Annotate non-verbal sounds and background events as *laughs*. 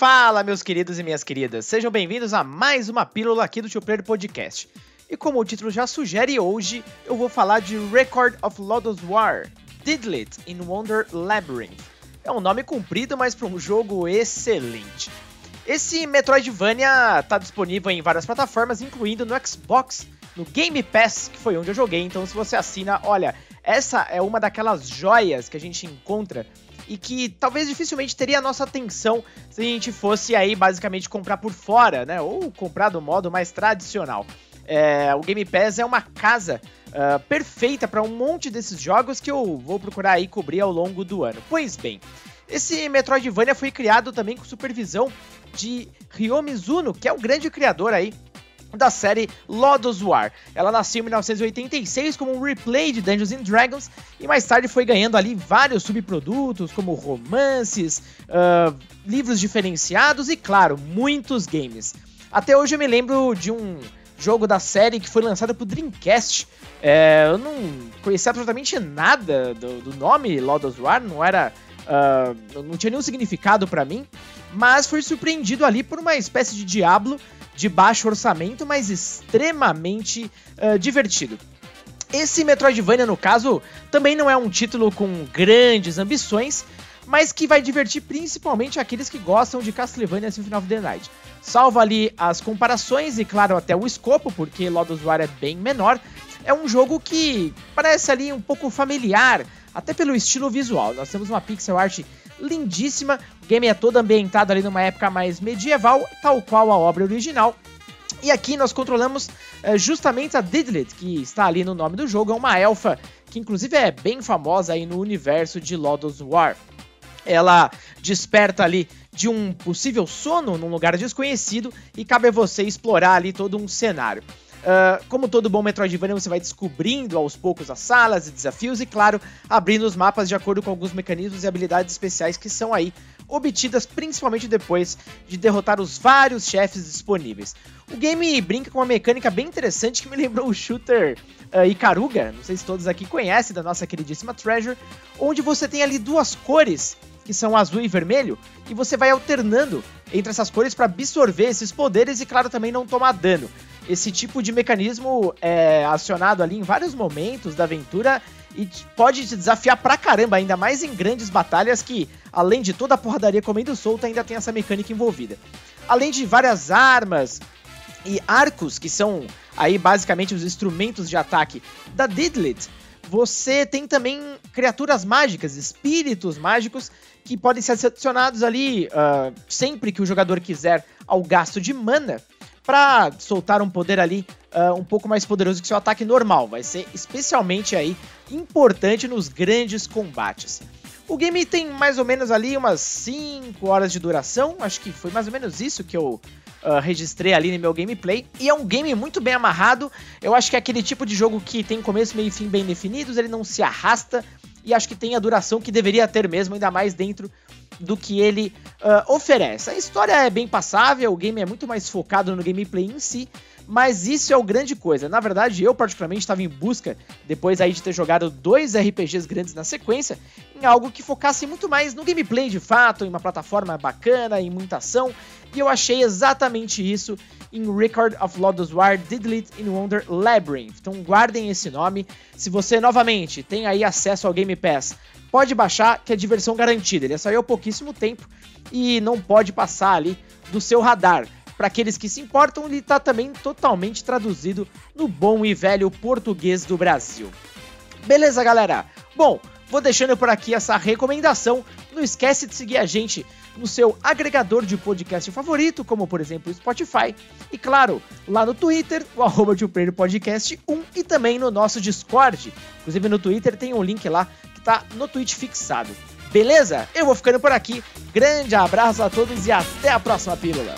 Fala, meus queridos e minhas queridas, sejam bem-vindos a mais uma pílula aqui do Tio Player Podcast. E como o título já sugere, hoje eu vou falar de Record of Lodoss War, Didlit in Wonder Labyrinth. É um nome comprido, mas para um jogo excelente. Esse Metroidvania está disponível em várias plataformas, incluindo no Xbox, no Game Pass, que foi onde eu joguei. Então, se você assina, olha, essa é uma daquelas joias que a gente encontra e que talvez dificilmente teria a nossa atenção se a gente fosse aí basicamente comprar por fora, né? Ou comprar do modo mais tradicional. É, o Game Pass é uma casa uh, perfeita para um monte desses jogos que eu vou procurar aí cobrir ao longo do ano. Pois bem, esse Metroidvania foi criado também com supervisão de Ryo Mizuno, que é o grande criador aí da série Lodoss War. Ela nasceu em 1986 como um replay de Dungeons and Dragons e mais tarde foi ganhando ali vários subprodutos como romances, uh, livros diferenciados e, claro, muitos games. Até hoje eu me lembro de um jogo da série que foi lançado pro Dreamcast. É, eu não conhecia absolutamente nada do, do nome Lodoss War, não era... Uh, não tinha nenhum significado para mim, mas fui surpreendido ali por uma espécie de Diablo de baixo orçamento, mas extremamente uh, divertido. Esse Metroidvania, no caso, também não é um título com grandes ambições, mas que vai divertir principalmente aqueles que gostam de Castlevania Symphony of the Night. Salva ali as comparações e, claro, até o escopo, porque Lodoss War é bem menor. É um jogo que parece ali um pouco familiar, até pelo estilo visual. Nós temos uma pixel art lindíssima. O game é todo ambientado ali numa época mais medieval, tal qual a obra original. E aqui nós controlamos é, justamente a Didlit, que está ali no nome do jogo, é uma elfa que inclusive é bem famosa aí no universo de Lodoss War. Ela desperta ali de um possível sono num lugar desconhecido e cabe a você explorar ali todo um cenário. Uh, como todo bom Metroidvania, você vai descobrindo aos poucos as salas e desafios e, claro, abrindo os mapas de acordo com alguns mecanismos e habilidades especiais que são aí obtidas principalmente depois de derrotar os vários chefes disponíveis. O game brinca com uma mecânica bem interessante que me *laughs* lembrou o shooter uh, Ikaruga, não sei se todos aqui conhecem, da nossa queridíssima Treasure, onde você tem ali duas cores que são azul e vermelho, e você vai alternando entre essas cores para absorver esses poderes e, claro, também não tomar dano. Esse tipo de mecanismo é acionado ali em vários momentos da aventura e pode te desafiar pra caramba, ainda mais em grandes batalhas que, além de toda a porradaria comendo solta, ainda tem essa mecânica envolvida. Além de várias armas e arcos, que são aí basicamente os instrumentos de ataque da Didlit, você tem também criaturas mágicas, espíritos mágicos, que podem ser adicionados ali uh, sempre que o jogador quiser ao gasto de mana para soltar um poder ali uh, um pouco mais poderoso que seu ataque normal. Vai ser especialmente aí importante nos grandes combates. O game tem mais ou menos ali umas 5 horas de duração, acho que foi mais ou menos isso que eu uh, registrei ali no meu gameplay. E é um game muito bem amarrado, eu acho que é aquele tipo de jogo que tem começo, meio e fim bem definidos, ele não se arrasta, e acho que tem a duração que deveria ter mesmo, ainda mais dentro do que ele uh, oferece. A história é bem passável, o game é muito mais focado no gameplay em si, mas isso é o grande coisa. Na verdade, eu particularmente estava em busca, depois aí de ter jogado dois RPGs grandes na sequência, em algo que focasse muito mais no gameplay de fato, em uma plataforma bacana, em muita ação, e eu achei exatamente isso em Record of Lodoss War Didlit in Wonder Labyrinth. Então guardem esse nome. Se você novamente tem aí acesso ao Game Pass pode baixar, que é diversão garantida. Ele saiu há pouquíssimo tempo e não pode passar ali do seu radar. Para aqueles que se importam, ele está também totalmente traduzido no bom e velho português do Brasil. Beleza, galera? Bom, vou deixando por aqui essa recomendação. Não esquece de seguir a gente no seu agregador de podcast favorito, como por exemplo o Spotify. E claro, lá no Twitter, o arroba Podcast 1 e também no nosso Discord. Inclusive no Twitter tem um link lá que tá no tweet fixado. Beleza? Eu vou ficando por aqui. Grande abraço a todos e até a próxima pílula.